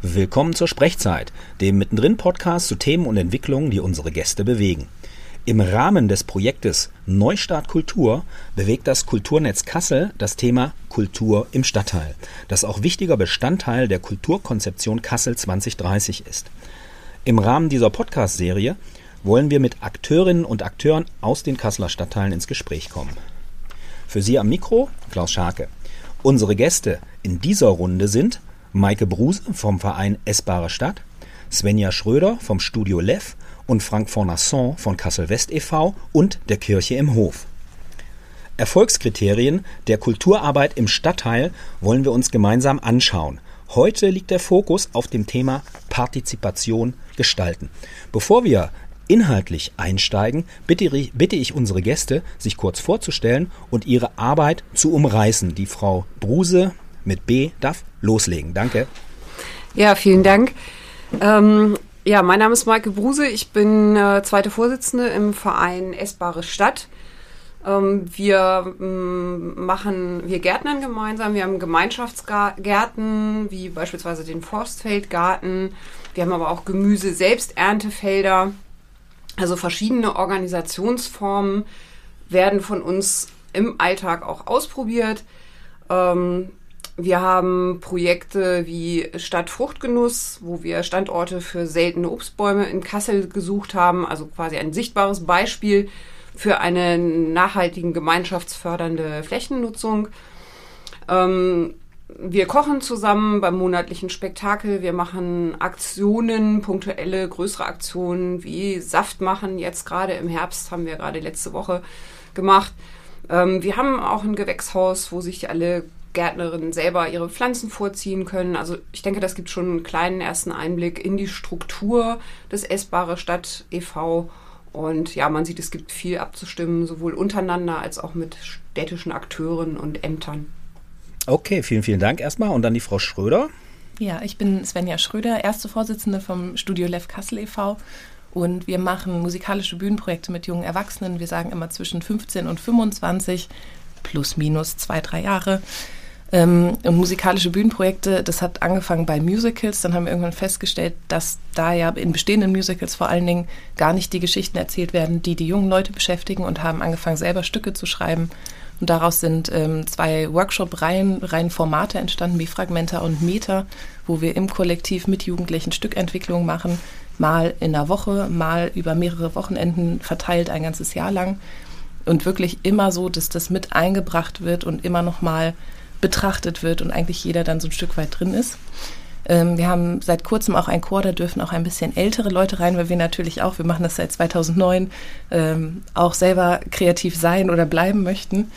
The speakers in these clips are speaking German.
Willkommen zur Sprechzeit, dem mittendrin Podcast zu Themen und Entwicklungen, die unsere Gäste bewegen. Im Rahmen des Projektes Neustart Kultur bewegt das Kulturnetz Kassel das Thema Kultur im Stadtteil, das auch wichtiger Bestandteil der Kulturkonzeption Kassel 2030 ist. Im Rahmen dieser Podcast-Serie wollen wir mit Akteurinnen und Akteuren aus den Kasseler Stadtteilen ins Gespräch kommen. Für Sie am Mikro Klaus Scharke. Unsere Gäste in dieser Runde sind Maike Bruse vom Verein Essbare Stadt, Svenja Schröder vom Studio Lev und Frank Fornasson von Kassel West e.V. und der Kirche im Hof. Erfolgskriterien der Kulturarbeit im Stadtteil wollen wir uns gemeinsam anschauen. Heute liegt der Fokus auf dem Thema Partizipation gestalten. Bevor wir inhaltlich einsteigen, bitte, bitte, ich unsere Gäste, sich kurz vorzustellen und ihre Arbeit zu umreißen. Die Frau Bruse mit B darf loslegen. Danke. Ja, vielen Dank. Ähm, ja, mein Name ist Maike Bruse. Ich bin äh, zweite Vorsitzende im Verein Essbare Stadt. Ähm, wir ähm, machen, wir gärtnern gemeinsam. Wir haben Gemeinschaftsgärten, wie beispielsweise den Forstfeldgarten. Wir haben aber auch Gemüse-Selbsterntefelder. Also verschiedene Organisationsformen werden von uns im Alltag auch ausprobiert. Ähm, wir haben Projekte wie Stadt Fruchtgenuss, wo wir Standorte für seltene Obstbäume in Kassel gesucht haben, also quasi ein sichtbares Beispiel für eine nachhaltigen gemeinschaftsfördernde Flächennutzung. Ähm, wir kochen zusammen beim monatlichen Spektakel. Wir machen Aktionen, punktuelle, größere Aktionen wie Saft machen. Jetzt gerade im Herbst haben wir gerade letzte Woche gemacht. Ähm, wir haben auch ein Gewächshaus, wo sich alle Gärtnerinnen selber ihre Pflanzen vorziehen können. Also ich denke, das gibt schon einen kleinen ersten Einblick in die Struktur des Essbare Stadt e.V. Und ja, man sieht, es gibt viel abzustimmen, sowohl untereinander als auch mit städtischen Akteuren und Ämtern. Okay, vielen, vielen Dank erstmal. Und dann die Frau Schröder. Ja, ich bin Svenja Schröder, erste Vorsitzende vom Studio Lev Kassel e.V. Und wir machen musikalische Bühnenprojekte mit jungen Erwachsenen. Wir sagen immer zwischen 15 und 25, plus minus zwei, drei Jahre. Ähm, und musikalische Bühnenprojekte, das hat angefangen bei Musicals. Dann haben wir irgendwann festgestellt, dass da ja in bestehenden Musicals vor allen Dingen gar nicht die Geschichten erzählt werden, die die jungen Leute beschäftigen und haben angefangen, selber Stücke zu schreiben. Und daraus sind ähm, zwei Workshop-Reihen, Reihen Formate entstanden, wie Fragmenta und Meter, wo wir im Kollektiv mit Jugendlichen Stückentwicklung machen, mal in der Woche, mal über mehrere Wochenenden verteilt, ein ganzes Jahr lang. Und wirklich immer so, dass das mit eingebracht wird und immer noch mal betrachtet wird und eigentlich jeder dann so ein Stück weit drin ist. Ähm, wir haben seit kurzem auch ein Chor, da dürfen auch ein bisschen ältere Leute rein, weil wir natürlich auch, wir machen das seit 2009, ähm, auch selber kreativ sein oder bleiben möchten.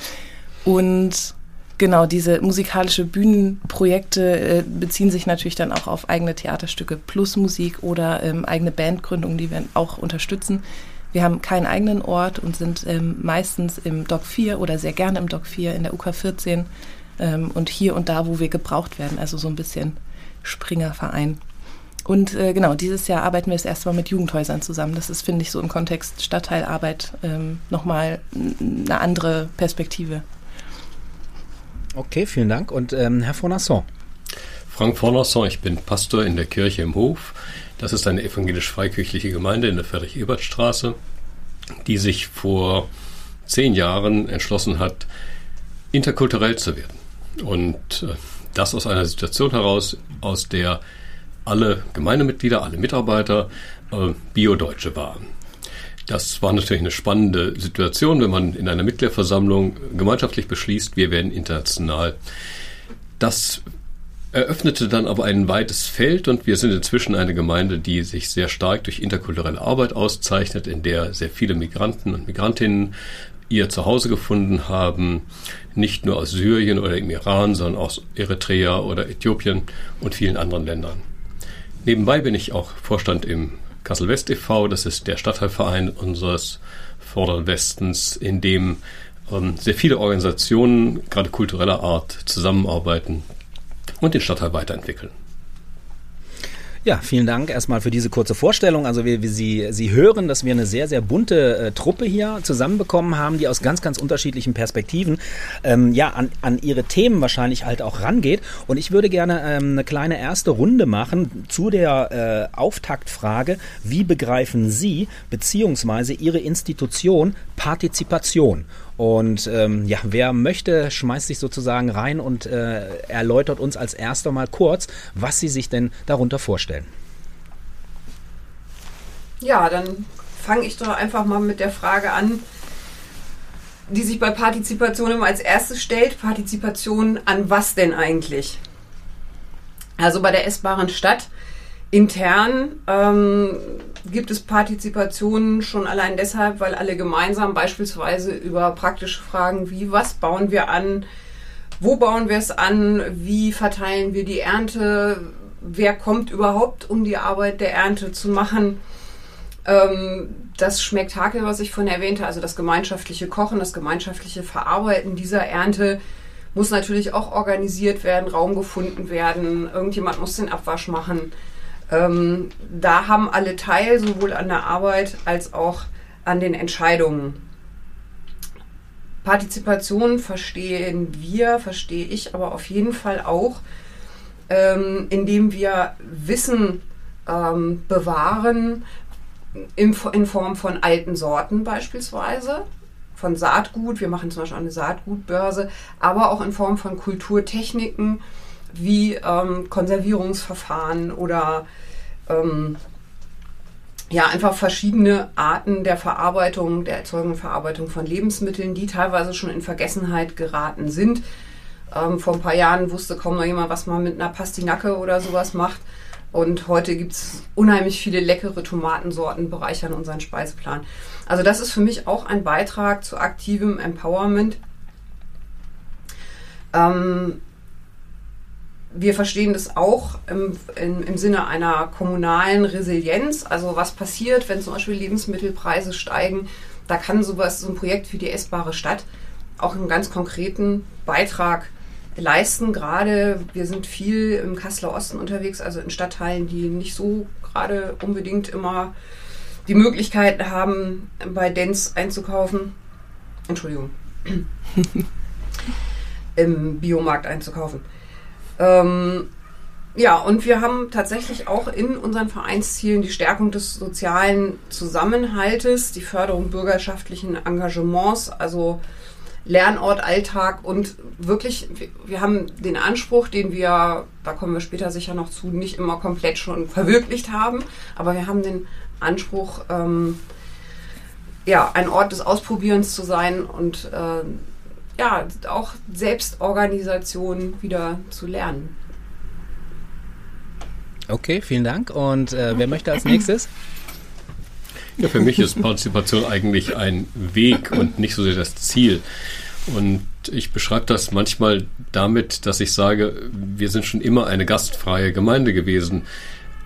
Und genau, diese musikalische Bühnenprojekte äh, beziehen sich natürlich dann auch auf eigene Theaterstücke plus Musik oder ähm, eigene Bandgründungen, die wir auch unterstützen. Wir haben keinen eigenen Ort und sind ähm, meistens im Doc 4 oder sehr gerne im Doc 4 in der UK 14 ähm, und hier und da, wo wir gebraucht werden. Also so ein bisschen Springerverein. Und äh, genau, dieses Jahr arbeiten wir das erste Mal mit Jugendhäusern zusammen. Das ist, finde ich, so im Kontext Stadtteilarbeit ähm, nochmal eine andere Perspektive. Okay, vielen Dank. Und ähm, Herr Fonasson. Frank Fornasson, ich bin Pastor in der Kirche im Hof. Das ist eine evangelisch-freikirchliche Gemeinde in der Friedrich-Ebert-Straße, die sich vor zehn Jahren entschlossen hat, interkulturell zu werden. Und äh, das aus einer Situation heraus, aus der alle Gemeindemitglieder, alle Mitarbeiter äh, Bio-Deutsche waren. Das war natürlich eine spannende Situation, wenn man in einer Mitgliederversammlung gemeinschaftlich beschließt, wir werden international. Das eröffnete dann aber ein weites Feld und wir sind inzwischen eine Gemeinde, die sich sehr stark durch interkulturelle Arbeit auszeichnet, in der sehr viele Migranten und Migrantinnen ihr Zuhause gefunden haben, nicht nur aus Syrien oder im Iran, sondern aus Eritrea oder Äthiopien und vielen anderen Ländern. Nebenbei bin ich auch Vorstand im Kassel West e.V., das ist der Stadtteilverein unseres Vorderen Westens, in dem ähm, sehr viele Organisationen, gerade kultureller Art, zusammenarbeiten und den Stadtteil weiterentwickeln. Ja, vielen Dank erstmal für diese kurze Vorstellung. Also wir, wir Sie, Sie hören, dass wir eine sehr, sehr bunte äh, Truppe hier zusammenbekommen haben, die aus ganz, ganz unterschiedlichen Perspektiven ähm, ja an, an ihre Themen wahrscheinlich halt auch rangeht. Und ich würde gerne ähm, eine kleine erste Runde machen zu der äh, Auftaktfrage, wie begreifen Sie beziehungsweise Ihre Institution Partizipation? Und ähm, ja, wer möchte, schmeißt sich sozusagen rein und äh, erläutert uns als erster mal kurz, was Sie sich denn darunter vorstellen. Ja, dann fange ich doch einfach mal mit der Frage an, die sich bei Partizipation immer als erstes stellt. Partizipation an was denn eigentlich? Also bei der essbaren Stadt intern ähm, gibt es Partizipationen schon allein deshalb, weil alle gemeinsam beispielsweise über praktische Fragen wie was bauen wir an, wo bauen wir es an, wie verteilen wir die Ernte, wer kommt überhaupt, um die Arbeit der Ernte zu machen. Ähm, das Schmecktakel, was ich vorhin erwähnte, also das gemeinschaftliche Kochen, das gemeinschaftliche Verarbeiten dieser Ernte, muss natürlich auch organisiert werden, Raum gefunden werden, irgendjemand muss den Abwasch machen. Ähm, da haben alle teil, sowohl an der Arbeit als auch an den Entscheidungen. Partizipation verstehen wir, verstehe ich aber auf jeden Fall auch, ähm, indem wir Wissen ähm, bewahren, in, in Form von alten Sorten beispielsweise, von Saatgut. Wir machen zum Beispiel eine Saatgutbörse, aber auch in Form von Kulturtechniken wie ähm, Konservierungsverfahren oder ähm, ja, einfach verschiedene Arten der Verarbeitung, der Erzeugung und Verarbeitung von Lebensmitteln, die teilweise schon in Vergessenheit geraten sind. Ähm, vor ein paar Jahren wusste kaum noch jemand, was man mit einer Pastinacke oder sowas macht. Und heute gibt es unheimlich viele leckere Tomatensorten, bereichern unseren Speiseplan. Also das ist für mich auch ein Beitrag zu aktivem Empowerment. Ähm, wir verstehen das auch im, im, im, Sinne einer kommunalen Resilienz. Also was passiert, wenn zum Beispiel Lebensmittelpreise steigen? Da kann sowas, so ein Projekt wie die essbare Stadt auch einen ganz konkreten Beitrag leisten. Gerade wir sind viel im Kasseler Osten unterwegs, also in Stadtteilen, die nicht so gerade unbedingt immer die Möglichkeit haben, bei Dents einzukaufen. Entschuldigung. Im Biomarkt einzukaufen. Ähm, ja, und wir haben tatsächlich auch in unseren Vereinszielen die Stärkung des sozialen Zusammenhaltes, die Förderung bürgerschaftlichen Engagements, also Lernort, Alltag und wirklich, wir haben den Anspruch, den wir, da kommen wir später sicher noch zu, nicht immer komplett schon verwirklicht haben, aber wir haben den Anspruch, ähm, ja, ein Ort des Ausprobierens zu sein und äh, ja, auch Selbstorganisation wieder zu lernen. Okay, vielen Dank. Und äh, wer möchte als nächstes? Ja, für mich ist Partizipation eigentlich ein Weg und nicht so sehr das Ziel. Und ich beschreibe das manchmal damit, dass ich sage, wir sind schon immer eine gastfreie Gemeinde gewesen.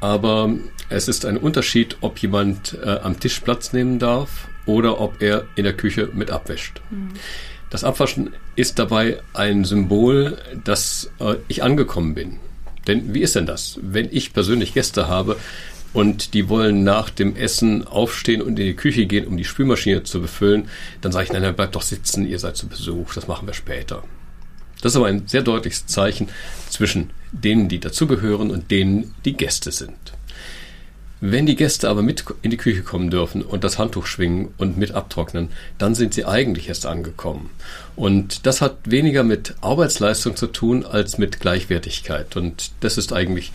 Aber es ist ein Unterschied, ob jemand äh, am Tisch Platz nehmen darf oder ob er in der Küche mit abwäscht. Mhm. Das Abwaschen ist dabei ein Symbol, dass äh, ich angekommen bin. Denn wie ist denn das? Wenn ich persönlich Gäste habe und die wollen nach dem Essen aufstehen und in die Küche gehen, um die Spülmaschine zu befüllen, dann sage ich, nein, nein, bleibt doch sitzen, ihr seid zu Besuch, das machen wir später. Das ist aber ein sehr deutliches Zeichen zwischen denen, die dazugehören und denen, die Gäste sind. Wenn die Gäste aber mit in die Küche kommen dürfen und das Handtuch schwingen und mit abtrocknen, dann sind sie eigentlich erst angekommen. Und das hat weniger mit Arbeitsleistung zu tun als mit Gleichwertigkeit. Und das ist eigentlich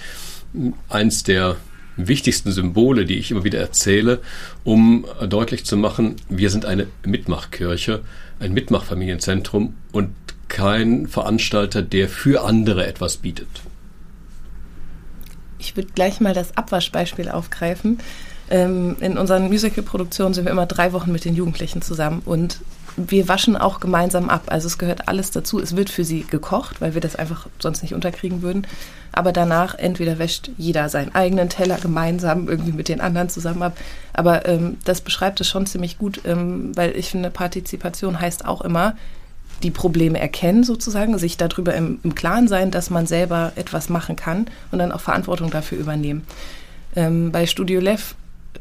eins der wichtigsten Symbole, die ich immer wieder erzähle, um deutlich zu machen, wir sind eine Mitmachkirche, ein Mitmachfamilienzentrum und kein Veranstalter, der für andere etwas bietet. Ich würde gleich mal das Abwaschbeispiel aufgreifen. Ähm, in unseren Musical-Produktionen sind wir immer drei Wochen mit den Jugendlichen zusammen und wir waschen auch gemeinsam ab. Also es gehört alles dazu. Es wird für sie gekocht, weil wir das einfach sonst nicht unterkriegen würden. Aber danach entweder wäscht jeder seinen eigenen Teller gemeinsam irgendwie mit den anderen zusammen ab. Aber ähm, das beschreibt es schon ziemlich gut, ähm, weil ich finde, Partizipation heißt auch immer, die Probleme erkennen sozusagen, sich darüber im, im, Klaren sein, dass man selber etwas machen kann und dann auch Verantwortung dafür übernehmen. Ähm, bei Studio Lev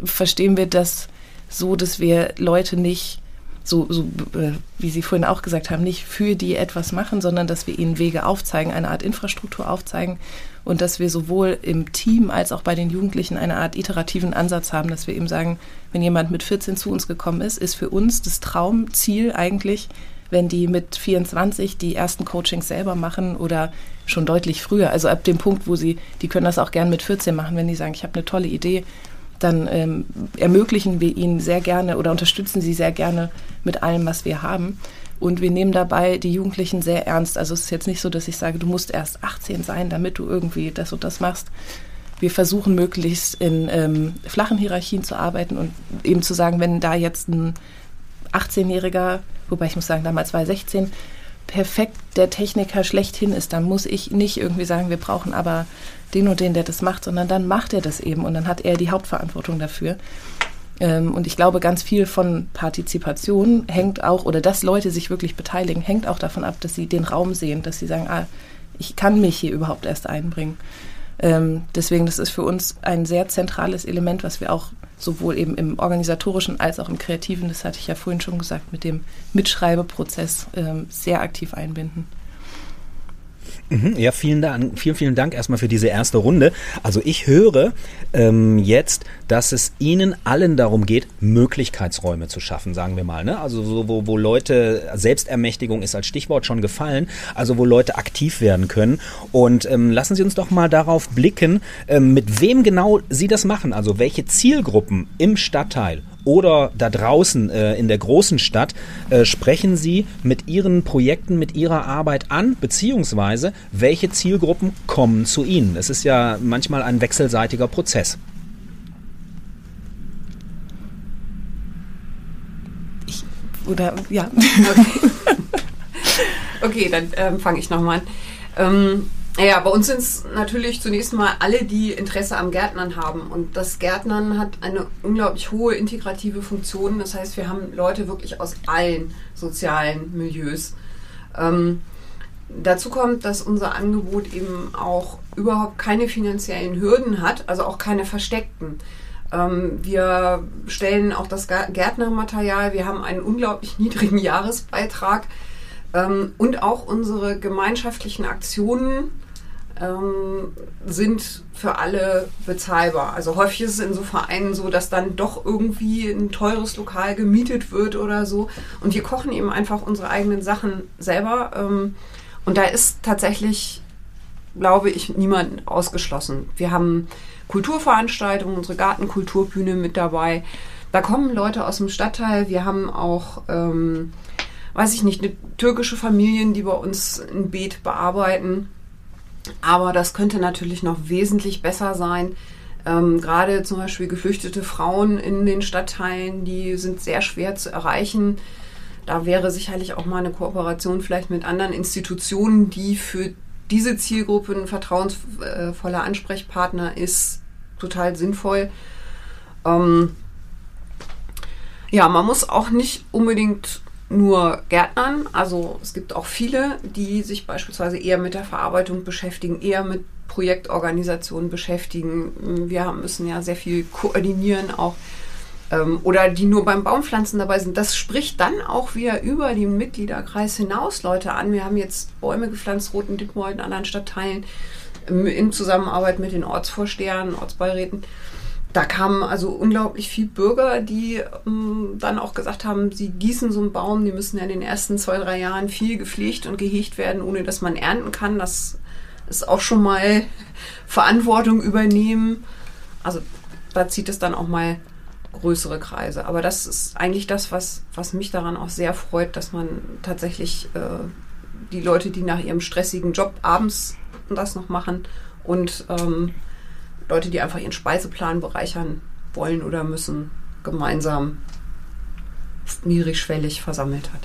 verstehen wir das so, dass wir Leute nicht so, so äh, wie Sie vorhin auch gesagt haben, nicht für die etwas machen, sondern dass wir ihnen Wege aufzeigen, eine Art Infrastruktur aufzeigen und dass wir sowohl im Team als auch bei den Jugendlichen eine Art iterativen Ansatz haben, dass wir eben sagen, wenn jemand mit 14 zu uns gekommen ist, ist für uns das Traumziel eigentlich, wenn die mit 24 die ersten Coachings selber machen oder schon deutlich früher. Also ab dem Punkt, wo sie, die können das auch gern mit 14 machen, wenn die sagen, ich habe eine tolle Idee, dann ähm, ermöglichen wir ihnen sehr gerne oder unterstützen sie sehr gerne mit allem, was wir haben. Und wir nehmen dabei die Jugendlichen sehr ernst. Also es ist jetzt nicht so, dass ich sage, du musst erst 18 sein, damit du irgendwie das und das machst. Wir versuchen möglichst in ähm, flachen Hierarchien zu arbeiten und eben zu sagen, wenn da jetzt ein 18-Jähriger, wobei ich muss sagen, damals war er 16, perfekt der Techniker schlechthin ist, dann muss ich nicht irgendwie sagen, wir brauchen aber den und den, der das macht, sondern dann macht er das eben und dann hat er die Hauptverantwortung dafür. Ähm, und ich glaube, ganz viel von Partizipation hängt auch, oder dass Leute sich wirklich beteiligen, hängt auch davon ab, dass sie den Raum sehen, dass sie sagen, ah, ich kann mich hier überhaupt erst einbringen. Ähm, deswegen, das ist für uns ein sehr zentrales Element, was wir auch sowohl eben im organisatorischen als auch im kreativen, das hatte ich ja vorhin schon gesagt, mit dem Mitschreibeprozess ähm, sehr aktiv einbinden. Mhm, ja, vielen Dank, vielen, vielen Dank erstmal für diese erste Runde. Also ich höre ähm, jetzt, dass es Ihnen allen darum geht, Möglichkeitsräume zu schaffen, sagen wir mal. Ne? Also so, wo, wo Leute, Selbstermächtigung ist als Stichwort schon gefallen, also wo Leute aktiv werden können. Und ähm, lassen Sie uns doch mal darauf blicken, ähm, mit wem genau Sie das machen. Also welche Zielgruppen im Stadtteil oder da draußen äh, in der großen Stadt äh, sprechen Sie mit Ihren Projekten, mit Ihrer Arbeit an, beziehungsweise welche Zielgruppen kommen zu Ihnen? Es ist ja manchmal ein wechselseitiger Prozess. Ich, oder ja. Okay, okay dann ähm, fange ich nochmal an. Ähm, ja, bei uns sind es natürlich zunächst mal alle, die Interesse am Gärtnern haben. Und das Gärtnern hat eine unglaublich hohe integrative Funktion. Das heißt, wir haben Leute wirklich aus allen sozialen Milieus. Ähm, dazu kommt, dass unser Angebot eben auch überhaupt keine finanziellen Hürden hat, also auch keine versteckten. Ähm, wir stellen auch das Gärtnermaterial. Wir haben einen unglaublich niedrigen Jahresbeitrag. Ähm, und auch unsere gemeinschaftlichen Aktionen ähm, sind für alle bezahlbar. Also häufig ist es in so Vereinen so, dass dann doch irgendwie ein teures Lokal gemietet wird oder so. Und wir kochen eben einfach unsere eigenen Sachen selber. Ähm, und da ist tatsächlich, glaube ich, niemand ausgeschlossen. Wir haben Kulturveranstaltungen, unsere Gartenkulturbühne mit dabei. Da kommen Leute aus dem Stadtteil. Wir haben auch, ähm, weiß ich nicht, eine türkische Familien, die bei uns ein Beet bearbeiten. Aber das könnte natürlich noch wesentlich besser sein. Ähm, gerade zum Beispiel geflüchtete Frauen in den Stadtteilen, die sind sehr schwer zu erreichen. Da wäre sicherlich auch mal eine Kooperation vielleicht mit anderen Institutionen, die für diese Zielgruppe ein vertrauensvoller Ansprechpartner ist, total sinnvoll. Ähm, ja, man muss auch nicht unbedingt nur Gärtnern. Also es gibt auch viele, die sich beispielsweise eher mit der Verarbeitung beschäftigen, eher mit Projektorganisationen beschäftigen. Wir müssen ja sehr viel koordinieren auch. Ähm, oder die nur beim Baumpflanzen dabei sind. Das spricht dann auch wieder über den Mitgliederkreis hinaus Leute an. Wir haben jetzt Bäume gepflanzt, Roten Dittmold in anderen Stadtteilen, in Zusammenarbeit mit den Ortsvorstehern, Ortsbeiräten da kamen also unglaublich viele Bürger, die ähm, dann auch gesagt haben, sie gießen so einen Baum, die müssen ja in den ersten zwei, drei Jahren viel gepflegt und gehegt werden, ohne dass man ernten kann. Das ist auch schon mal Verantwortung übernehmen. Also da zieht es dann auch mal größere Kreise. Aber das ist eigentlich das, was, was mich daran auch sehr freut, dass man tatsächlich äh, die Leute, die nach ihrem stressigen Job abends das noch machen und ähm, Leute, die einfach ihren Speiseplan bereichern wollen oder müssen, gemeinsam niedrigschwellig versammelt hat.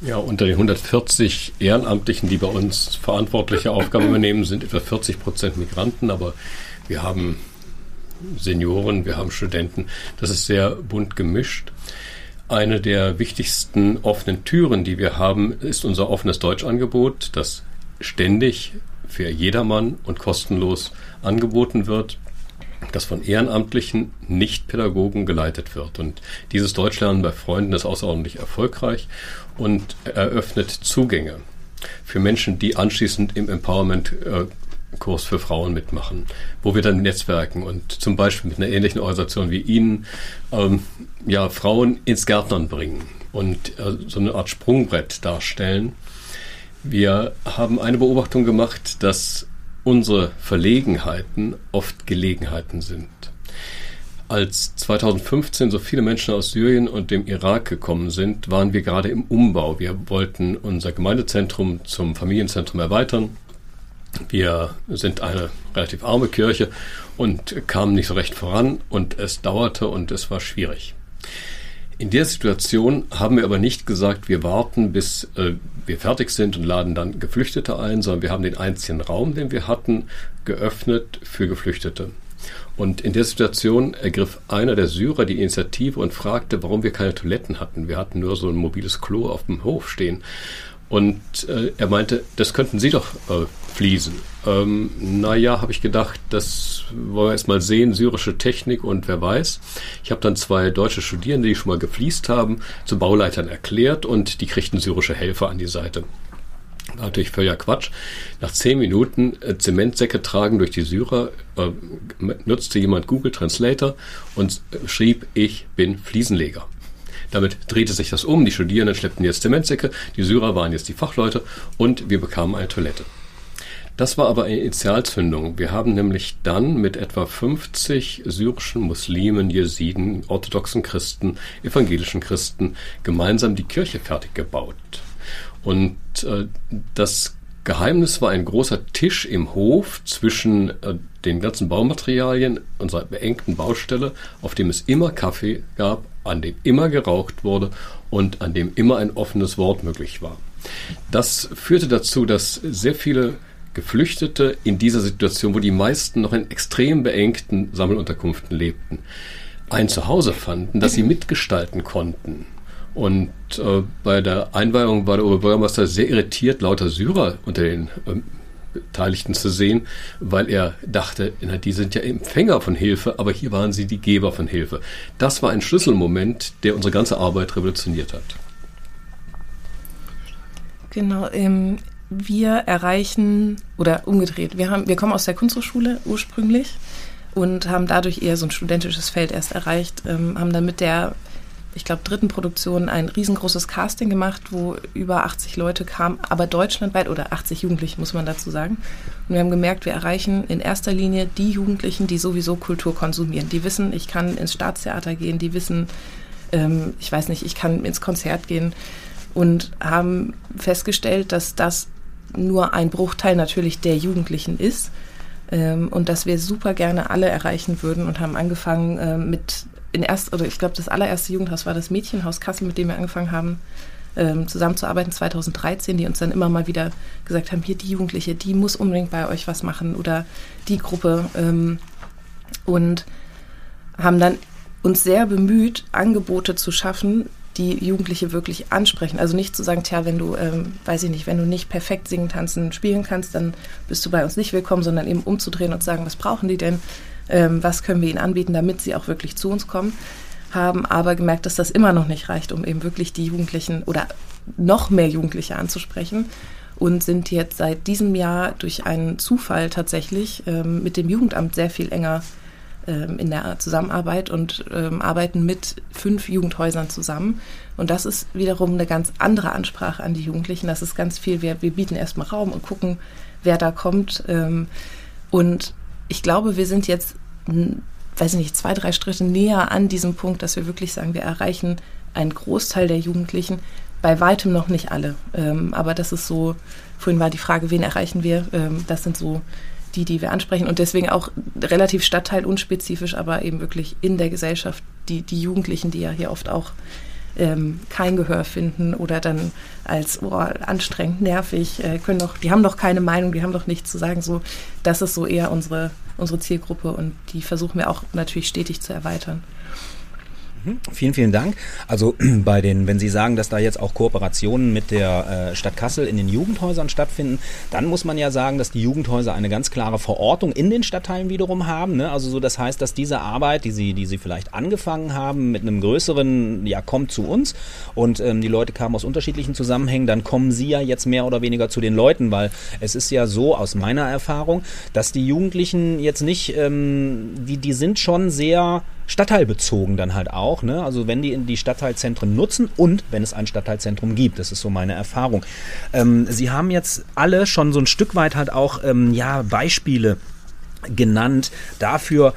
Ja, unter den 140 Ehrenamtlichen, die bei uns verantwortliche Aufgaben übernehmen, sind etwa 40 Prozent Migranten, aber wir haben Senioren, wir haben Studenten. Das ist sehr bunt gemischt. Eine der wichtigsten offenen Türen, die wir haben, ist unser offenes Deutschangebot, das ständig für jedermann und kostenlos angeboten wird, das von ehrenamtlichen Nicht-Pädagogen geleitet wird. Und dieses Deutschlernen bei Freunden ist außerordentlich erfolgreich und eröffnet Zugänge für Menschen, die anschließend im Empowerment Kurs für Frauen mitmachen, wo wir dann netzwerken und zum Beispiel mit einer ähnlichen Organisation wie Ihnen ähm, ja, Frauen ins Gärtnern bringen und äh, so eine Art Sprungbrett darstellen. Wir haben eine Beobachtung gemacht, dass unsere Verlegenheiten oft Gelegenheiten sind. Als 2015 so viele Menschen aus Syrien und dem Irak gekommen sind, waren wir gerade im Umbau. Wir wollten unser Gemeindezentrum zum Familienzentrum erweitern wir sind eine relativ arme Kirche und kamen nicht so recht voran und es dauerte und es war schwierig. In der Situation haben wir aber nicht gesagt, wir warten, bis äh, wir fertig sind und laden dann Geflüchtete ein, sondern wir haben den einzigen Raum, den wir hatten, geöffnet für Geflüchtete. Und in der Situation ergriff einer der Syrer die Initiative und fragte, warum wir keine Toiletten hatten. Wir hatten nur so ein mobiles Klo auf dem Hof stehen. Und äh, er meinte, das könnten Sie doch äh, fließen. Ähm, naja, habe ich gedacht, das wollen wir erst mal sehen, syrische Technik und wer weiß. Ich habe dann zwei deutsche Studierende, die schon mal gefliest haben, zu Bauleitern erklärt und die kriegten syrische Helfer an die Seite. War natürlich völliger Quatsch. Nach zehn Minuten äh, Zementsäcke tragen durch die Syrer äh, nutzte jemand Google Translator und äh, schrieb, ich bin Fliesenleger. Damit drehte sich das um. Die Studierenden schleppten jetzt Zementsäcke, die Syrer waren jetzt die Fachleute und wir bekamen eine Toilette. Das war aber eine Initialzündung. Wir haben nämlich dann mit etwa 50 syrischen Muslimen, Jesiden, orthodoxen Christen, evangelischen Christen gemeinsam die Kirche fertig gebaut. Und äh, das Geheimnis war ein großer Tisch im Hof zwischen äh, den ganzen Baumaterialien unserer beengten Baustelle, auf dem es immer Kaffee gab, an dem immer geraucht wurde und an dem immer ein offenes Wort möglich war. Das führte dazu, dass sehr viele Geflüchtete in dieser Situation, wo die meisten noch in extrem beengten Sammelunterkünften lebten, ein Zuhause fanden, das sie mitgestalten konnten. Und äh, bei der Einweihung war der Oberbürgermeister sehr irritiert, lauter Syrer unter den ähm, Beteiligten zu sehen, weil er dachte, na, die sind ja Empfänger von Hilfe, aber hier waren sie die Geber von Hilfe. Das war ein Schlüsselmoment, der unsere ganze Arbeit revolutioniert hat. Genau, ähm, wir erreichen, oder umgedreht, wir, haben, wir kommen aus der Kunsthochschule ursprünglich und haben dadurch eher so ein studentisches Feld erst erreicht, ähm, haben dann mit der ich glaube, dritten Produktion ein riesengroßes Casting gemacht, wo über 80 Leute kamen, aber deutschlandweit oder 80 Jugendliche, muss man dazu sagen. Und wir haben gemerkt, wir erreichen in erster Linie die Jugendlichen, die sowieso Kultur konsumieren. Die wissen, ich kann ins Staatstheater gehen, die wissen, ähm, ich weiß nicht, ich kann ins Konzert gehen und haben festgestellt, dass das nur ein Bruchteil natürlich der Jugendlichen ist ähm, und dass wir super gerne alle erreichen würden und haben angefangen äh, mit in erst, oder ich glaube, das allererste Jugendhaus war das Mädchenhaus Kassel, mit dem wir angefangen haben, ähm, zusammenzuarbeiten 2013, die uns dann immer mal wieder gesagt haben, hier die Jugendliche, die muss unbedingt bei euch was machen oder die Gruppe ähm, und haben dann uns sehr bemüht, Angebote zu schaffen, die Jugendliche wirklich ansprechen. Also nicht zu sagen, tja, wenn du, ähm, weiß ich nicht, wenn du nicht perfekt singen, tanzen, spielen kannst, dann bist du bei uns nicht willkommen, sondern eben umzudrehen und zu sagen, was brauchen die denn? Ähm, was können wir ihnen anbieten, damit sie auch wirklich zu uns kommen, haben aber gemerkt, dass das immer noch nicht reicht, um eben wirklich die Jugendlichen oder noch mehr Jugendliche anzusprechen und sind jetzt seit diesem Jahr durch einen Zufall tatsächlich ähm, mit dem Jugendamt sehr viel enger ähm, in der Zusammenarbeit und ähm, arbeiten mit fünf Jugendhäusern zusammen. Und das ist wiederum eine ganz andere Ansprache an die Jugendlichen. Das ist ganz viel, wir, wir bieten erstmal Raum und gucken, wer da kommt. Ähm, und ich glaube, wir sind jetzt, weiß ich nicht, zwei, drei Schritte näher an diesem Punkt, dass wir wirklich sagen, wir erreichen einen Großteil der Jugendlichen, bei weitem noch nicht alle. Ähm, aber das ist so, vorhin war die Frage, wen erreichen wir? Ähm, das sind so die, die wir ansprechen und deswegen auch relativ stadtteilunspezifisch, aber eben wirklich in der Gesellschaft, die, die Jugendlichen, die ja hier oft auch ähm, kein Gehör finden oder dann als oh, anstrengend, nervig, äh, können doch, die haben doch keine Meinung, die haben doch nichts zu sagen. So, das ist so eher unsere, unsere Zielgruppe und die versuchen wir auch natürlich stetig zu erweitern. Mhm. Vielen, vielen Dank. Also bei den, wenn Sie sagen, dass da jetzt auch Kooperationen mit der äh, Stadt Kassel in den Jugendhäusern stattfinden, dann muss man ja sagen, dass die Jugendhäuser eine ganz klare Verortung in den Stadtteilen wiederum haben. Ne? Also so, das heißt, dass diese Arbeit, die Sie, die Sie vielleicht angefangen haben, mit einem größeren, ja, kommt zu uns und ähm, die Leute kamen aus unterschiedlichen Zusammenhängen, dann kommen Sie ja jetzt mehr oder weniger zu den Leuten, weil es ist ja so aus meiner Erfahrung, dass die Jugendlichen jetzt nicht, ähm, die, die sind schon sehr stadtteilbezogen dann halt auch. Ne? Also wenn die in die Stadtteilzentren nutzen und wenn es ein Stadtteilzentrum gibt. Das ist so meine Erfahrung. Ähm, Sie haben jetzt alle schon so ein Stück weit halt auch ähm, ja, Beispiele genannt dafür,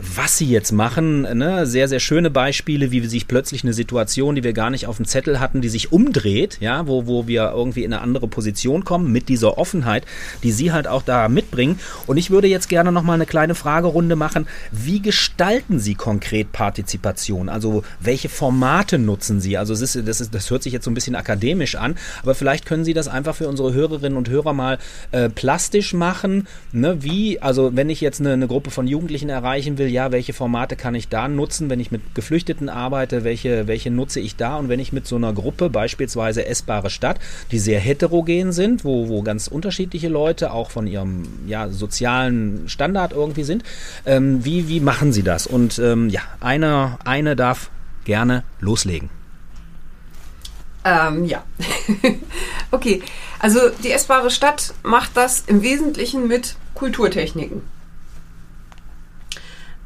was sie jetzt machen. Ne? Sehr, sehr schöne Beispiele, wie sich plötzlich eine Situation, die wir gar nicht auf dem Zettel hatten, die sich umdreht, ja, wo, wo wir irgendwie in eine andere Position kommen mit dieser Offenheit, die sie halt auch da mitbringen. Und ich würde jetzt gerne nochmal eine kleine Fragerunde machen. Wie gestalten Sie konkret Partizipation? Also welche Formate nutzen Sie? Also ist, das, ist, das hört sich jetzt so ein bisschen akademisch an, aber vielleicht können Sie das einfach für unsere Hörerinnen und Hörer mal äh, plastisch machen. Ne? Wie, also wenn ich jetzt eine, eine Gruppe von Jugendlichen erreichen will, ja, welche Formate kann ich da nutzen, wenn ich mit Geflüchteten arbeite, welche, welche nutze ich da und wenn ich mit so einer Gruppe, beispielsweise Essbare Stadt, die sehr heterogen sind, wo, wo ganz unterschiedliche Leute auch von ihrem ja, sozialen Standard irgendwie sind, ähm, wie, wie machen sie das? Und ähm, ja, eine, eine darf gerne loslegen. Ähm, ja. okay, also die Essbare Stadt macht das im Wesentlichen mit Kulturtechniken.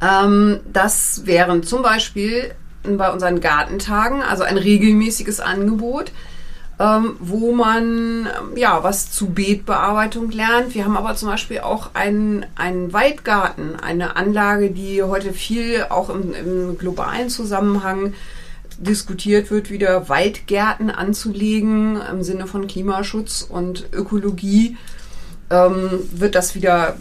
Ähm, das wären zum Beispiel bei unseren Gartentagen, also ein regelmäßiges Angebot, ähm, wo man ähm, ja was zu Beetbearbeitung lernt. Wir haben aber zum Beispiel auch einen, einen Waldgarten, eine Anlage, die heute viel auch im, im globalen Zusammenhang diskutiert wird, wieder Waldgärten anzulegen im Sinne von Klimaschutz und Ökologie. Ähm, wird das wieder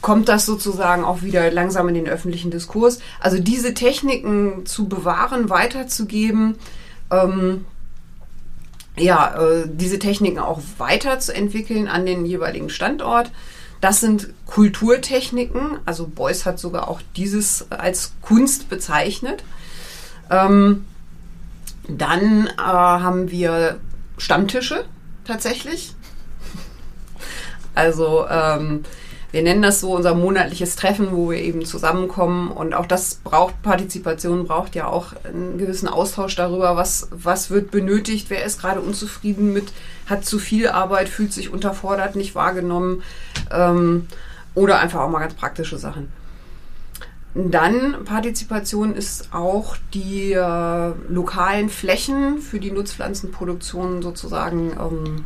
kommt das sozusagen auch wieder langsam in den öffentlichen Diskurs. Also diese Techniken zu bewahren, weiterzugeben, ähm, ja, äh, diese Techniken auch weiterzuentwickeln an den jeweiligen Standort. Das sind Kulturtechniken. Also Beuys hat sogar auch dieses als Kunst bezeichnet. Ähm, dann äh, haben wir Stammtische tatsächlich. Also ähm, wir nennen das so unser monatliches Treffen, wo wir eben zusammenkommen. Und auch das braucht Partizipation, braucht ja auch einen gewissen Austausch darüber, was, was wird benötigt, wer ist gerade unzufrieden mit, hat zu viel Arbeit, fühlt sich unterfordert, nicht wahrgenommen ähm, oder einfach auch mal ganz praktische Sachen. Dann Partizipation ist auch die äh, lokalen Flächen für die Nutzpflanzenproduktion sozusagen ähm,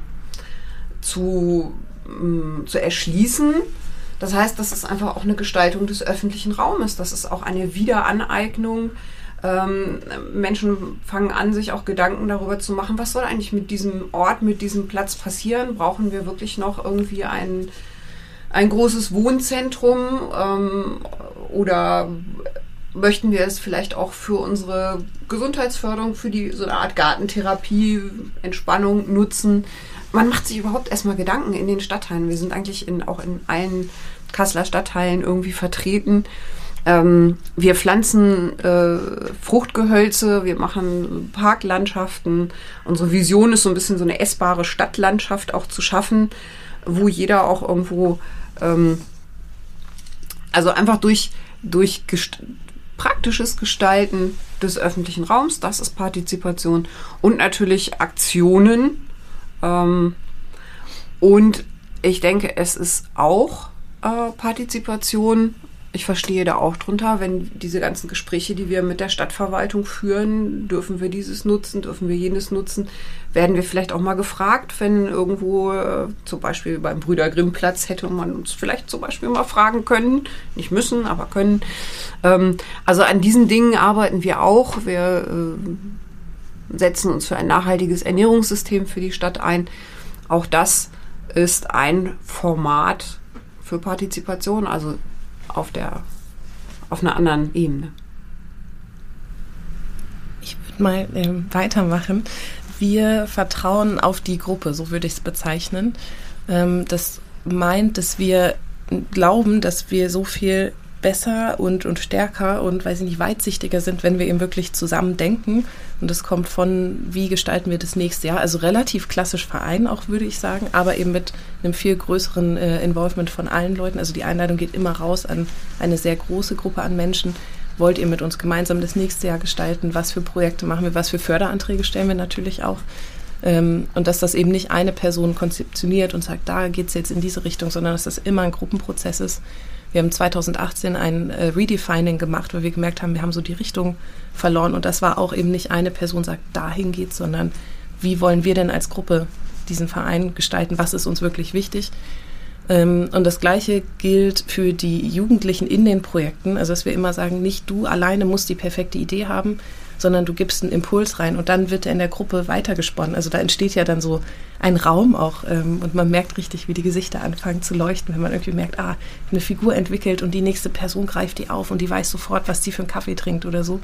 zu, ähm, zu erschließen das heißt, das ist einfach auch eine Gestaltung des öffentlichen Raumes. Das ist auch eine Wiederaneignung. Ähm, Menschen fangen an, sich auch Gedanken darüber zu machen, was soll eigentlich mit diesem Ort, mit diesem Platz passieren? Brauchen wir wirklich noch irgendwie ein, ein großes Wohnzentrum ähm, oder möchten wir es vielleicht auch für unsere Gesundheitsförderung, für die so eine Art Gartentherapie, Entspannung nutzen? Man macht sich überhaupt erstmal Gedanken in den Stadtteilen. Wir sind eigentlich in, auch in allen Kasseler Stadtteilen irgendwie vertreten. Ähm, wir pflanzen äh, Fruchtgehölze, wir machen Parklandschaften. Unsere Vision ist so ein bisschen so eine essbare Stadtlandschaft auch zu schaffen, wo jeder auch irgendwo, ähm, also einfach durch, durch gest praktisches Gestalten des öffentlichen Raums, das ist Partizipation und natürlich Aktionen. Ähm, und ich denke, es ist auch äh, Partizipation. Ich verstehe da auch drunter, wenn diese ganzen Gespräche, die wir mit der Stadtverwaltung führen, dürfen wir dieses nutzen, dürfen wir jenes nutzen, werden wir vielleicht auch mal gefragt, wenn irgendwo, äh, zum Beispiel beim Brüder Grimm Platz, hätte man uns vielleicht zum Beispiel mal fragen können, nicht müssen, aber können. Ähm, also an diesen Dingen arbeiten wir auch. Wir äh, setzen uns für ein nachhaltiges Ernährungssystem für die Stadt ein. Auch das ist ein Format, für Partizipation, also auf der auf einer anderen Ebene. Ich würde mal äh, weitermachen. Wir vertrauen auf die Gruppe, so würde ich es bezeichnen. Ähm, das meint, dass wir glauben, dass wir so viel besser und, und stärker und, weiß ich nicht, weitsichtiger sind, wenn wir eben wirklich zusammen denken. Und das kommt von, wie gestalten wir das nächste Jahr. Also relativ klassisch Verein auch, würde ich sagen, aber eben mit einem viel größeren äh, Involvement von allen Leuten. Also die Einladung geht immer raus an eine sehr große Gruppe an Menschen. Wollt ihr mit uns gemeinsam das nächste Jahr gestalten? Was für Projekte machen wir? Was für Förderanträge stellen wir natürlich auch? Ähm, und dass das eben nicht eine Person konzeptioniert und sagt, da geht es jetzt in diese Richtung, sondern dass das immer ein Gruppenprozess ist wir haben 2018 ein äh, Redefining gemacht, weil wir gemerkt haben, wir haben so die Richtung verloren. Und das war auch eben nicht eine Person sagt, dahin geht's, sondern wie wollen wir denn als Gruppe diesen Verein gestalten? Was ist uns wirklich wichtig? Ähm, und das Gleiche gilt für die Jugendlichen in den Projekten. Also, dass wir immer sagen, nicht du alleine musst die perfekte Idee haben, sondern du gibst einen Impuls rein und dann wird er in der Gruppe weitergesponnen. Also da entsteht ja dann so ein Raum auch ähm, und man merkt richtig, wie die Gesichter anfangen zu leuchten, wenn man irgendwie merkt, ah, eine Figur entwickelt und die nächste Person greift die auf und die weiß sofort, was die für einen Kaffee trinkt oder so.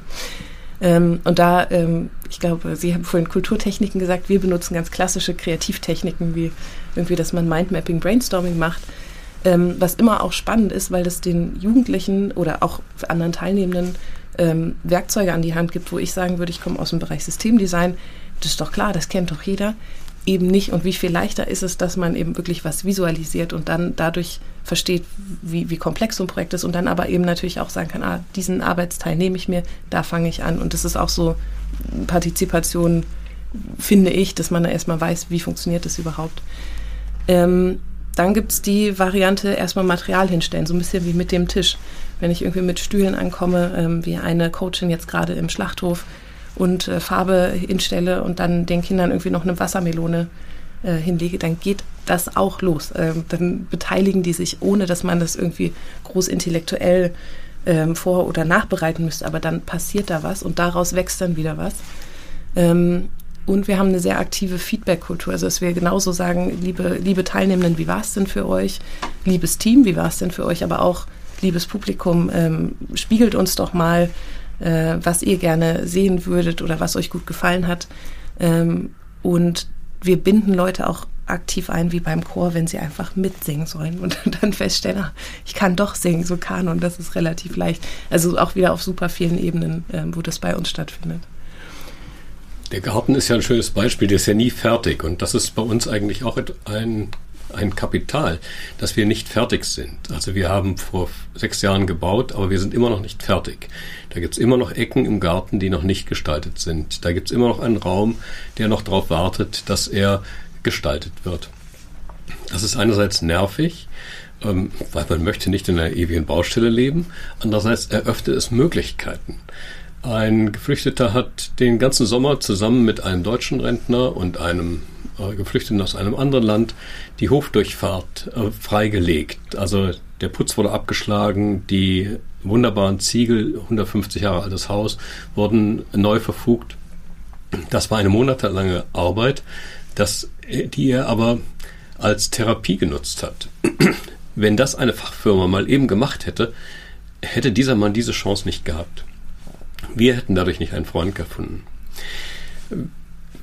Ähm, und da, ähm, ich glaube, Sie haben vorhin Kulturtechniken gesagt, wir benutzen ganz klassische Kreativtechniken, wie irgendwie, dass man Mindmapping, Brainstorming macht. Ähm, was immer auch spannend ist, weil das den Jugendlichen oder auch anderen Teilnehmenden ähm, Werkzeuge an die Hand gibt, wo ich sagen würde, ich komme aus dem Bereich Systemdesign, das ist doch klar, das kennt doch jeder. Eben nicht. Und wie viel leichter ist es, dass man eben wirklich was visualisiert und dann dadurch versteht, wie, wie komplex so ein Projekt ist und dann aber eben natürlich auch sagen kann, ah, diesen Arbeitsteil nehme ich mir, da fange ich an. Und das ist auch so Partizipation, finde ich, dass man da erstmal weiß, wie funktioniert das überhaupt. Ähm, dann gibt es die Variante, erstmal Material hinstellen, so ein bisschen wie mit dem Tisch wenn ich irgendwie mit Stühlen ankomme, ähm, wie eine Coachin jetzt gerade im Schlachthof und äh, Farbe hinstelle und dann den Kindern irgendwie noch eine Wassermelone äh, hinlege, dann geht das auch los. Ähm, dann beteiligen die sich, ohne dass man das irgendwie groß intellektuell ähm, vor- oder nachbereiten müsste, aber dann passiert da was und daraus wächst dann wieder was. Ähm, und wir haben eine sehr aktive Feedback-Kultur, also dass wir genauso sagen, liebe, liebe Teilnehmenden, wie war es denn für euch? Liebes Team, wie war es denn für euch? Aber auch liebes Publikum, ähm, spiegelt uns doch mal, äh, was ihr gerne sehen würdet oder was euch gut gefallen hat. Ähm, und wir binden Leute auch aktiv ein, wie beim Chor, wenn sie einfach mitsingen sollen und dann feststellen, ach, ich kann doch singen, so Kanon, das ist relativ leicht. Also auch wieder auf super vielen Ebenen, ähm, wo das bei uns stattfindet. Der Garten ist ja ein schönes Beispiel, der ist ja nie fertig und das ist bei uns eigentlich auch ein ein Kapital, dass wir nicht fertig sind. Also wir haben vor sechs Jahren gebaut, aber wir sind immer noch nicht fertig. Da gibt's immer noch Ecken im Garten, die noch nicht gestaltet sind. Da gibt's immer noch einen Raum, der noch darauf wartet, dass er gestaltet wird. Das ist einerseits nervig, ähm, weil man möchte nicht in einer ewigen Baustelle leben. Andererseits eröffnet es Möglichkeiten. Ein Geflüchteter hat den ganzen Sommer zusammen mit einem deutschen Rentner und einem Geflüchteten aus einem anderen Land die Hofdurchfahrt äh, freigelegt. Also der Putz wurde abgeschlagen, die wunderbaren Ziegel, 150 Jahre altes Haus, wurden neu verfugt. Das war eine monatelange Arbeit, das, die er aber als Therapie genutzt hat. Wenn das eine Fachfirma mal eben gemacht hätte, hätte dieser Mann diese Chance nicht gehabt. Wir hätten dadurch nicht einen Freund gefunden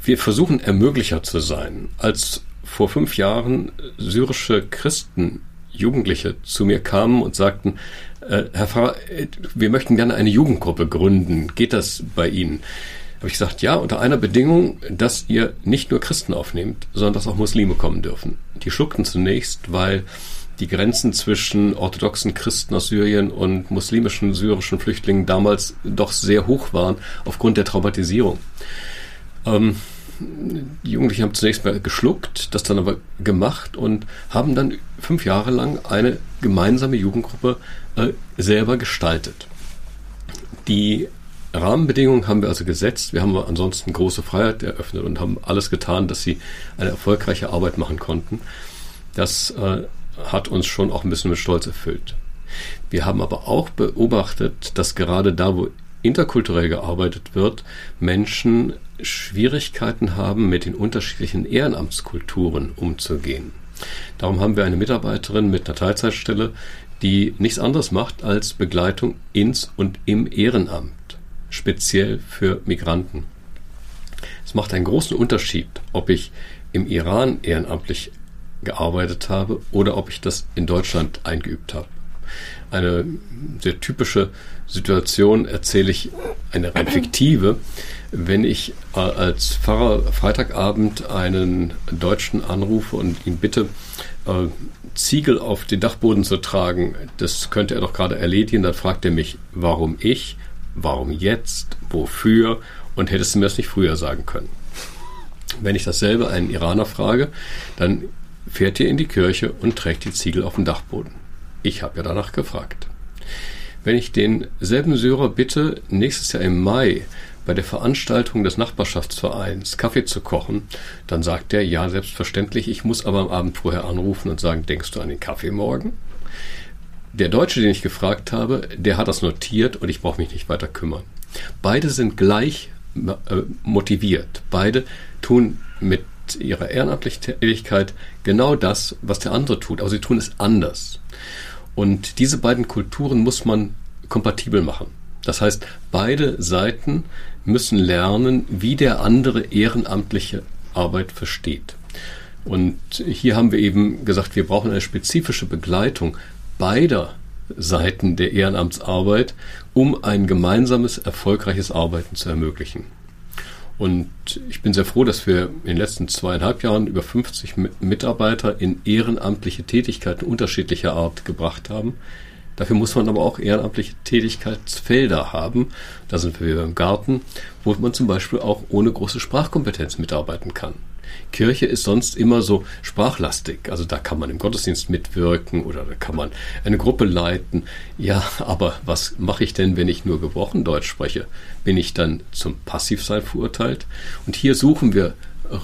wir versuchen Ermöglicher zu sein. Als vor fünf Jahren syrische Christen, Jugendliche zu mir kamen und sagten, äh, Herr Pfarrer, wir möchten gerne eine Jugendgruppe gründen. Geht das bei Ihnen? Habe ich gesagt, ja, unter einer Bedingung, dass ihr nicht nur Christen aufnehmt, sondern dass auch Muslime kommen dürfen. Die schluckten zunächst, weil die Grenzen zwischen orthodoxen Christen aus Syrien und muslimischen syrischen Flüchtlingen damals doch sehr hoch waren aufgrund der Traumatisierung. Ähm, die Jugendlichen haben zunächst mal geschluckt, das dann aber gemacht und haben dann fünf Jahre lang eine gemeinsame Jugendgruppe äh, selber gestaltet. Die Rahmenbedingungen haben wir also gesetzt. Wir haben ansonsten große Freiheit eröffnet und haben alles getan, dass sie eine erfolgreiche Arbeit machen konnten. Das äh, hat uns schon auch ein bisschen mit Stolz erfüllt. Wir haben aber auch beobachtet, dass gerade da, wo interkulturell gearbeitet wird, Menschen Schwierigkeiten haben, mit den unterschiedlichen Ehrenamtskulturen umzugehen. Darum haben wir eine Mitarbeiterin mit einer Teilzeitstelle, die nichts anderes macht als Begleitung ins und im Ehrenamt, speziell für Migranten. Es macht einen großen Unterschied, ob ich im Iran ehrenamtlich gearbeitet habe oder ob ich das in Deutschland eingeübt habe. Eine sehr typische Situation erzähle ich, eine rein fiktive, wenn ich äh, als Pfarrer Freitagabend einen Deutschen anrufe und ihn bitte, äh, Ziegel auf den Dachboden zu tragen, das könnte er doch gerade erledigen, dann fragt er mich, warum ich, warum jetzt, wofür und hättest du mir das nicht früher sagen können. Wenn ich dasselbe einen Iraner frage, dann fährt er in die Kirche und trägt die Ziegel auf den Dachboden. Ich habe ja danach gefragt. Wenn ich denselben Syrer bitte, nächstes Jahr im Mai bei der Veranstaltung des Nachbarschaftsvereins Kaffee zu kochen, dann sagt er, ja, selbstverständlich, ich muss aber am Abend vorher anrufen und sagen, denkst du an den Kaffee morgen? Der Deutsche, den ich gefragt habe, der hat das notiert und ich brauche mich nicht weiter kümmern. Beide sind gleich äh, motiviert. Beide tun mit ihrer ehrenamtlichen Tätigkeit genau das, was der andere tut, aber sie tun es anders. Und diese beiden Kulturen muss man kompatibel machen. Das heißt, beide Seiten müssen lernen, wie der andere ehrenamtliche Arbeit versteht. Und hier haben wir eben gesagt, wir brauchen eine spezifische Begleitung beider Seiten der Ehrenamtsarbeit, um ein gemeinsames, erfolgreiches Arbeiten zu ermöglichen. Und ich bin sehr froh, dass wir in den letzten zweieinhalb Jahren über 50 Mitarbeiter in ehrenamtliche Tätigkeiten unterschiedlicher Art gebracht haben. Dafür muss man aber auch ehrenamtliche Tätigkeitsfelder haben. Da sind wir im Garten, wo man zum Beispiel auch ohne große Sprachkompetenz mitarbeiten kann. Kirche ist sonst immer so sprachlastig. Also da kann man im Gottesdienst mitwirken oder da kann man eine Gruppe leiten. Ja, aber was mache ich denn, wenn ich nur gebrochen Deutsch spreche? Bin ich dann zum Passivsein verurteilt? Und hier suchen wir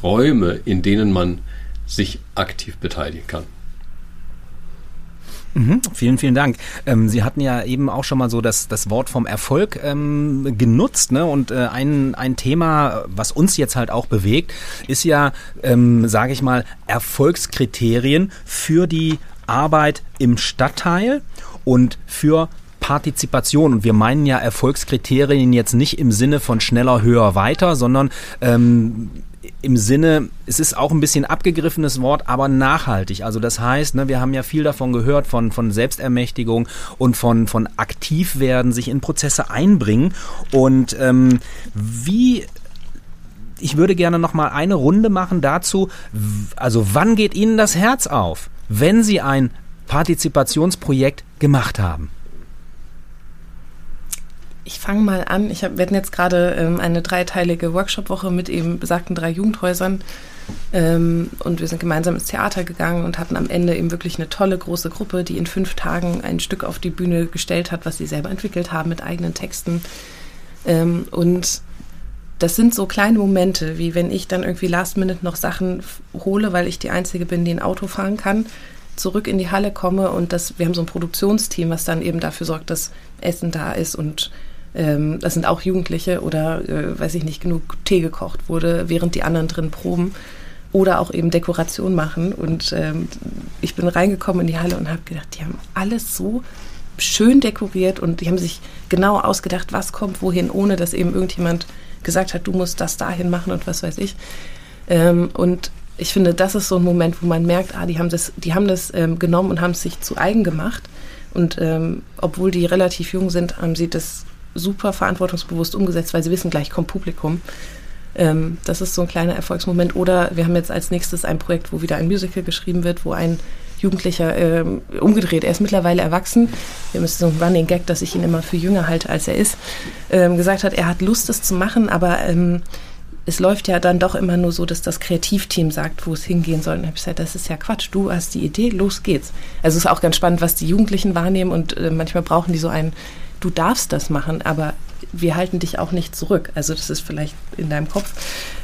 Räume, in denen man sich aktiv beteiligen kann. Mhm, vielen, vielen Dank. Ähm, Sie hatten ja eben auch schon mal so das, das Wort vom Erfolg ähm, genutzt. Ne? Und äh, ein, ein Thema, was uns jetzt halt auch bewegt, ist ja, ähm, sage ich mal, Erfolgskriterien für die Arbeit im Stadtteil und für Partizipation. Und wir meinen ja Erfolgskriterien jetzt nicht im Sinne von schneller, höher, weiter, sondern ähm, im Sinne, es ist auch ein bisschen abgegriffenes Wort, aber nachhaltig. Also das heißt, ne, wir haben ja viel davon gehört, von, von Selbstermächtigung und von, von aktiv werden, sich in Prozesse einbringen. Und ähm, wie ich würde gerne noch mal eine Runde machen dazu. Also wann geht Ihnen das Herz auf, wenn Sie ein Partizipationsprojekt gemacht haben? Ich fange mal an. Ich hab, wir hatten jetzt gerade ähm, eine dreiteilige Workshop-Woche mit eben besagten drei Jugendhäusern. Ähm, und wir sind gemeinsam ins Theater gegangen und hatten am Ende eben wirklich eine tolle große Gruppe, die in fünf Tagen ein Stück auf die Bühne gestellt hat, was sie selber entwickelt haben mit eigenen Texten. Ähm, und das sind so kleine Momente, wie wenn ich dann irgendwie last minute noch Sachen hole, weil ich die Einzige bin, die ein Auto fahren kann, zurück in die Halle komme und das, wir haben so ein Produktionsteam, was dann eben dafür sorgt, dass Essen da ist und ähm, das sind auch Jugendliche oder äh, weiß ich nicht, genug Tee gekocht wurde, während die anderen drin proben oder auch eben Dekoration machen. Und ähm, ich bin reingekommen in die Halle und habe gedacht, die haben alles so schön dekoriert und die haben sich genau ausgedacht, was kommt wohin, ohne dass eben irgendjemand gesagt hat, du musst das dahin machen und was weiß ich. Ähm, und ich finde, das ist so ein Moment, wo man merkt, ah, die haben das, die haben das ähm, genommen und haben es sich zu eigen gemacht. Und ähm, obwohl die relativ jung sind, haben sie das super verantwortungsbewusst umgesetzt, weil sie wissen, gleich kommt Publikum. Ähm, das ist so ein kleiner Erfolgsmoment. Oder wir haben jetzt als nächstes ein Projekt, wo wieder ein Musical geschrieben wird, wo ein Jugendlicher ähm, umgedreht, er ist mittlerweile erwachsen, wir haben so ein Running Gag, dass ich ihn immer für jünger halte, als er ist, ähm, gesagt hat, er hat Lust, es zu machen, aber ähm, es läuft ja dann doch immer nur so, dass das Kreativteam sagt, wo es hingehen soll. Und ich habe gesagt, das ist ja Quatsch, du hast die Idee, los geht's. Also es ist auch ganz spannend, was die Jugendlichen wahrnehmen und äh, manchmal brauchen die so einen du darfst das machen, aber wir halten dich auch nicht zurück. Also das ist vielleicht in deinem Kopf.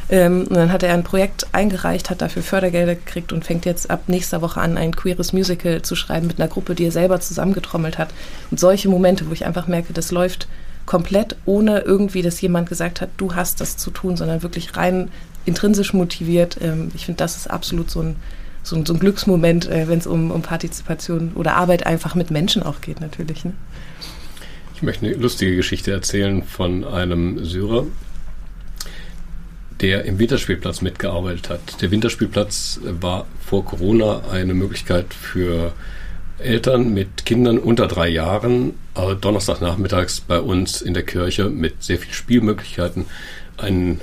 Ähm, und dann hat er ein Projekt eingereicht, hat dafür Fördergelder gekriegt und fängt jetzt ab nächster Woche an, ein queeres Musical zu schreiben mit einer Gruppe, die er selber zusammengetrommelt hat. Und solche Momente, wo ich einfach merke, das läuft komplett ohne irgendwie, dass jemand gesagt hat, du hast das zu tun, sondern wirklich rein intrinsisch motiviert. Ähm, ich finde, das ist absolut so ein, so ein, so ein Glücksmoment, äh, wenn es um, um Partizipation oder Arbeit einfach mit Menschen auch geht, natürlich. Ne? Ich möchte eine lustige Geschichte erzählen von einem Syrer, der im Winterspielplatz mitgearbeitet hat. Der Winterspielplatz war vor Corona eine Möglichkeit für Eltern mit Kindern unter drei Jahren äh, Donnerstagnachmittags bei uns in der Kirche mit sehr viel Spielmöglichkeiten einen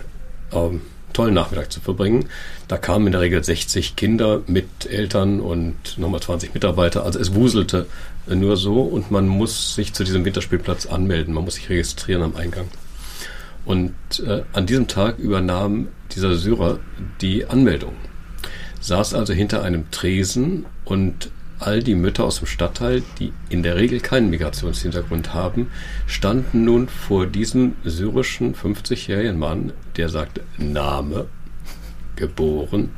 ähm, tollen Nachmittag zu verbringen. Da kamen in der Regel 60 Kinder mit Eltern und nochmal 20 Mitarbeiter. Also es wuselte nur so und man muss sich zu diesem Winterspielplatz anmelden. Man muss sich registrieren am Eingang. Und äh, an diesem Tag übernahm dieser Syrer die Anmeldung. Saß also hinter einem Tresen und all die Mütter aus dem Stadtteil, die in der Regel keinen Migrationshintergrund haben, standen nun vor diesem syrischen 50-jährigen Mann, der sagte Name, geboren,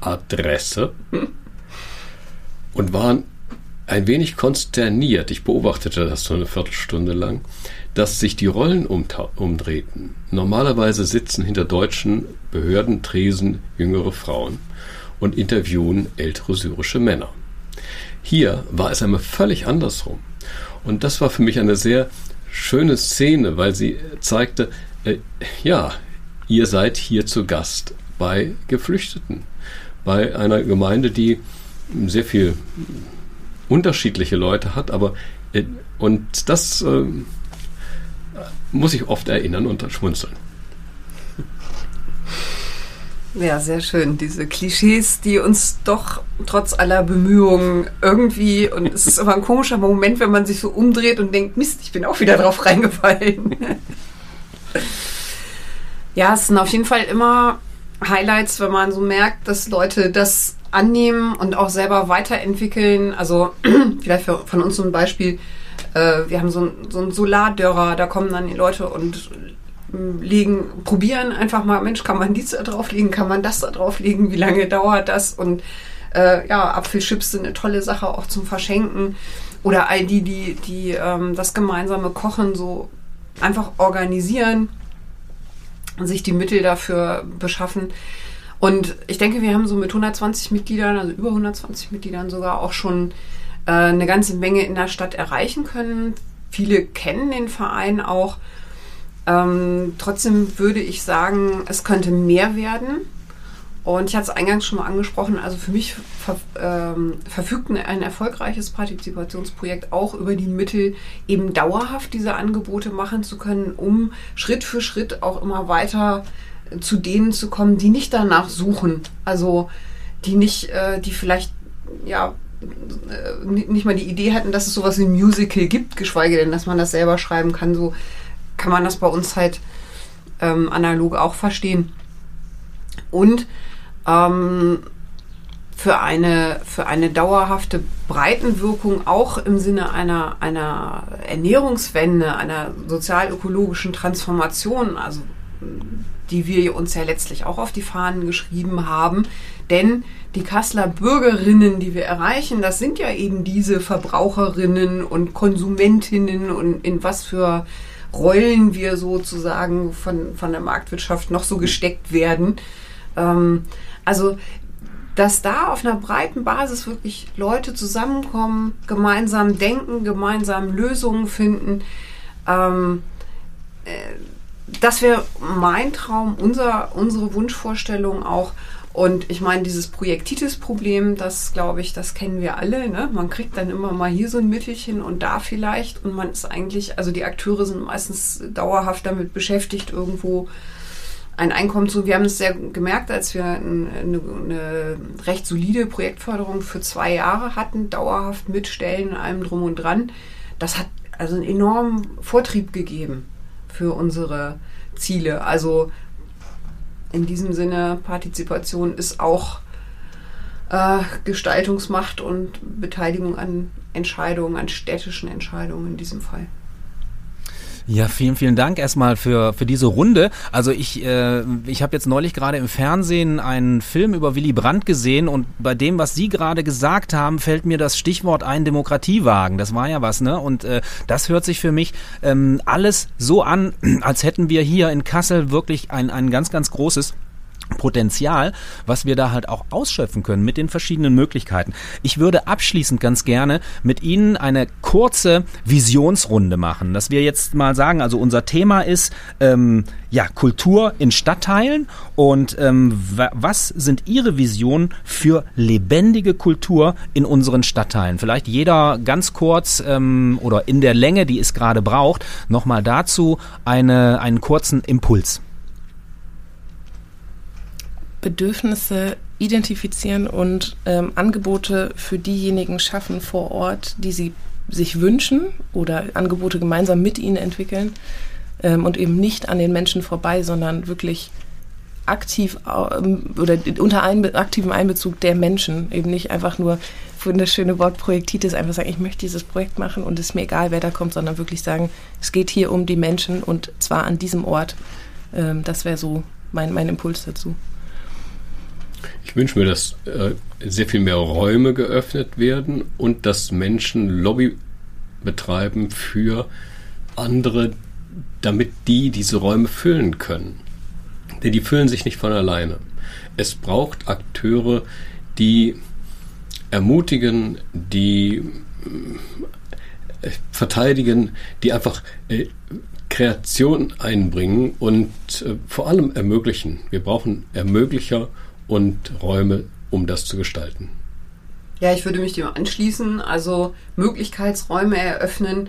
Adresse und waren ein wenig konsterniert, ich beobachtete das so eine Viertelstunde lang, dass sich die Rollen umdrehten. Normalerweise sitzen hinter deutschen Behördentresen jüngere Frauen und interviewen ältere syrische Männer. Hier war es einmal völlig andersrum. Und das war für mich eine sehr schöne Szene, weil sie zeigte, äh, ja, ihr seid hier zu Gast bei Geflüchteten, bei einer Gemeinde, die sehr viel unterschiedliche Leute hat, aber äh, und das äh, muss ich oft erinnern und schmunzeln. Ja, sehr schön. Diese Klischees, die uns doch trotz aller Bemühungen irgendwie, und es ist aber ein komischer Moment, wenn man sich so umdreht und denkt, Mist, ich bin auch wieder drauf reingefallen. ja, es sind auf jeden Fall immer Highlights, wenn man so merkt, dass Leute das annehmen und auch selber weiterentwickeln. Also vielleicht von uns so ein Beispiel. Äh, wir haben so, ein, so einen Solardörrer, da kommen dann die Leute und legen, probieren einfach mal, Mensch, kann man dies da drauflegen, kann man das da drauflegen, wie lange dauert das? Und äh, ja, Apfelchips sind eine tolle Sache auch zum Verschenken. Oder all die, die, die ähm, das gemeinsame Kochen so einfach organisieren und sich die Mittel dafür beschaffen. Und ich denke, wir haben so mit 120 Mitgliedern, also über 120 Mitgliedern sogar auch schon äh, eine ganze Menge in der Stadt erreichen können. Viele kennen den Verein auch. Ähm, trotzdem würde ich sagen, es könnte mehr werden. Und ich hatte es eingangs schon mal angesprochen, also für mich ver, ähm, verfügt ein erfolgreiches Partizipationsprojekt auch über die Mittel, eben dauerhaft diese Angebote machen zu können, um Schritt für Schritt auch immer weiter zu denen zu kommen, die nicht danach suchen. Also die nicht, äh, die vielleicht ja äh, nicht mal die Idee hatten, dass es sowas wie ein Musical gibt, geschweige denn, dass man das selber schreiben kann. So kann man das bei uns halt ähm, analog auch verstehen. Und ähm, für eine, für eine dauerhafte Breitenwirkung auch im Sinne einer, einer Ernährungswende, einer sozial-ökologischen Transformation, also die wir uns ja letztlich auch auf die Fahnen geschrieben haben. Denn die Kasseler Bürgerinnen, die wir erreichen, das sind ja eben diese Verbraucherinnen und Konsumentinnen und in was für Rollen wir sozusagen von, von der Marktwirtschaft noch so gesteckt werden. Ähm, also, dass da auf einer breiten Basis wirklich Leute zusammenkommen, gemeinsam denken, gemeinsam Lösungen finden, ähm, äh, das wäre mein Traum, unser, unsere Wunschvorstellung auch. Und ich meine, dieses Projektitis-Problem, das glaube ich, das kennen wir alle. Ne? Man kriegt dann immer mal hier so ein Mittelchen und da vielleicht. Und man ist eigentlich, also die Akteure sind meistens dauerhaft damit beschäftigt, irgendwo ein Einkommen zu. Wir haben es sehr gemerkt, als wir eine, eine recht solide Projektförderung für zwei Jahre hatten, dauerhaft mit Stellen, allem drum und dran. Das hat also einen enormen Vortrieb gegeben für unsere Ziele. Also in diesem Sinne, Partizipation ist auch äh, Gestaltungsmacht und Beteiligung an Entscheidungen, an städtischen Entscheidungen in diesem Fall. Ja, vielen, vielen Dank erstmal für, für diese Runde. Also ich, äh, ich habe jetzt neulich gerade im Fernsehen einen Film über Willy Brandt gesehen und bei dem, was Sie gerade gesagt haben, fällt mir das Stichwort ein Demokratiewagen. Das war ja was, ne? Und äh, das hört sich für mich ähm, alles so an, als hätten wir hier in Kassel wirklich ein, ein ganz, ganz großes Potenzial, was wir da halt auch ausschöpfen können mit den verschiedenen Möglichkeiten. Ich würde abschließend ganz gerne mit Ihnen eine kurze Visionsrunde machen, dass wir jetzt mal sagen, also unser Thema ist ähm, ja Kultur in Stadtteilen und ähm, was sind Ihre Visionen für lebendige Kultur in unseren Stadtteilen? Vielleicht jeder ganz kurz ähm, oder in der Länge, die es gerade braucht, nochmal dazu eine, einen kurzen Impuls. Bedürfnisse identifizieren und ähm, Angebote für diejenigen schaffen vor Ort, die sie sich wünschen oder Angebote gemeinsam mit ihnen entwickeln ähm, und eben nicht an den Menschen vorbei, sondern wirklich aktiv ähm, oder unter Einbe aktivem Einbezug der Menschen, eben nicht einfach nur für das schöne Wort Projektitis einfach sagen, ich möchte dieses Projekt machen und es ist mir egal, wer da kommt, sondern wirklich sagen, es geht hier um die Menschen und zwar an diesem Ort. Ähm, das wäre so mein, mein Impuls dazu. Ich wünsche mir, dass äh, sehr viel mehr Räume geöffnet werden und dass Menschen Lobby betreiben für andere, damit die diese Räume füllen können. Denn die füllen sich nicht von alleine. Es braucht Akteure, die ermutigen, die äh, verteidigen, die einfach äh, Kreation einbringen und äh, vor allem ermöglichen. Wir brauchen Ermöglicher und Räume, um das zu gestalten. Ja, ich würde mich dem anschließen, also Möglichkeitsräume eröffnen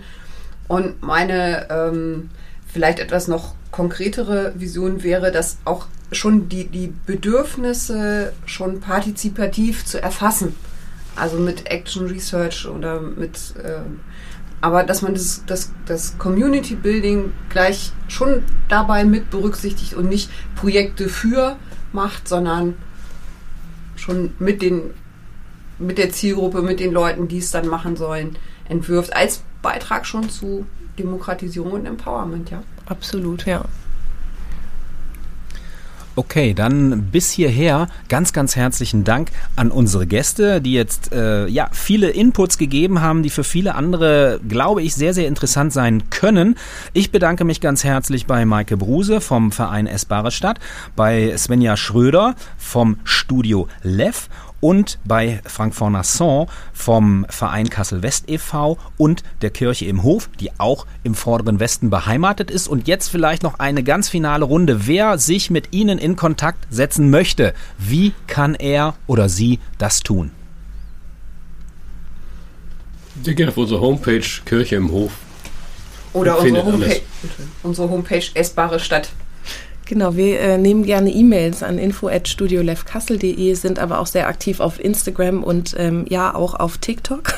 und meine ähm, vielleicht etwas noch konkretere Vision wäre, dass auch schon die, die Bedürfnisse schon partizipativ zu erfassen. Also mit Action Research oder mit, ähm, aber dass man das, das, das Community Building gleich schon dabei mit berücksichtigt und nicht Projekte für macht, sondern schon mit den mit der Zielgruppe, mit den Leuten, die es dann machen sollen, entwirft, als Beitrag schon zu Demokratisierung und Empowerment, ja. Absolut, ja. Okay, dann bis hierher ganz, ganz herzlichen Dank an unsere Gäste, die jetzt äh, ja viele Inputs gegeben haben, die für viele andere, glaube ich, sehr, sehr interessant sein können. Ich bedanke mich ganz herzlich bei Maike Bruse vom Verein Essbare Stadt, bei Svenja Schröder vom Studio Lev und bei Frank Fornasson vom Verein Kassel West e.V. und der Kirche im Hof, die auch im vorderen Westen beheimatet ist. Und jetzt vielleicht noch eine ganz finale Runde. Wer sich mit Ihnen in Kontakt setzen möchte, wie kann er oder sie das tun? Der geht auf unsere Homepage Kirche im Hof. Oder unsere Homepage, unsere Homepage Essbare Stadt. Genau, wir äh, nehmen gerne E-Mails an info@studiolevkassel.de, sind aber auch sehr aktiv auf Instagram und ähm, ja auch auf TikTok.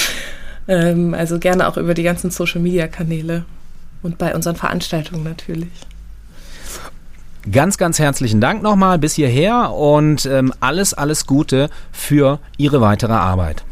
ähm, also gerne auch über die ganzen Social Media Kanäle und bei unseren Veranstaltungen natürlich. Ganz, ganz herzlichen Dank nochmal bis hierher und ähm, alles, alles Gute für Ihre weitere Arbeit.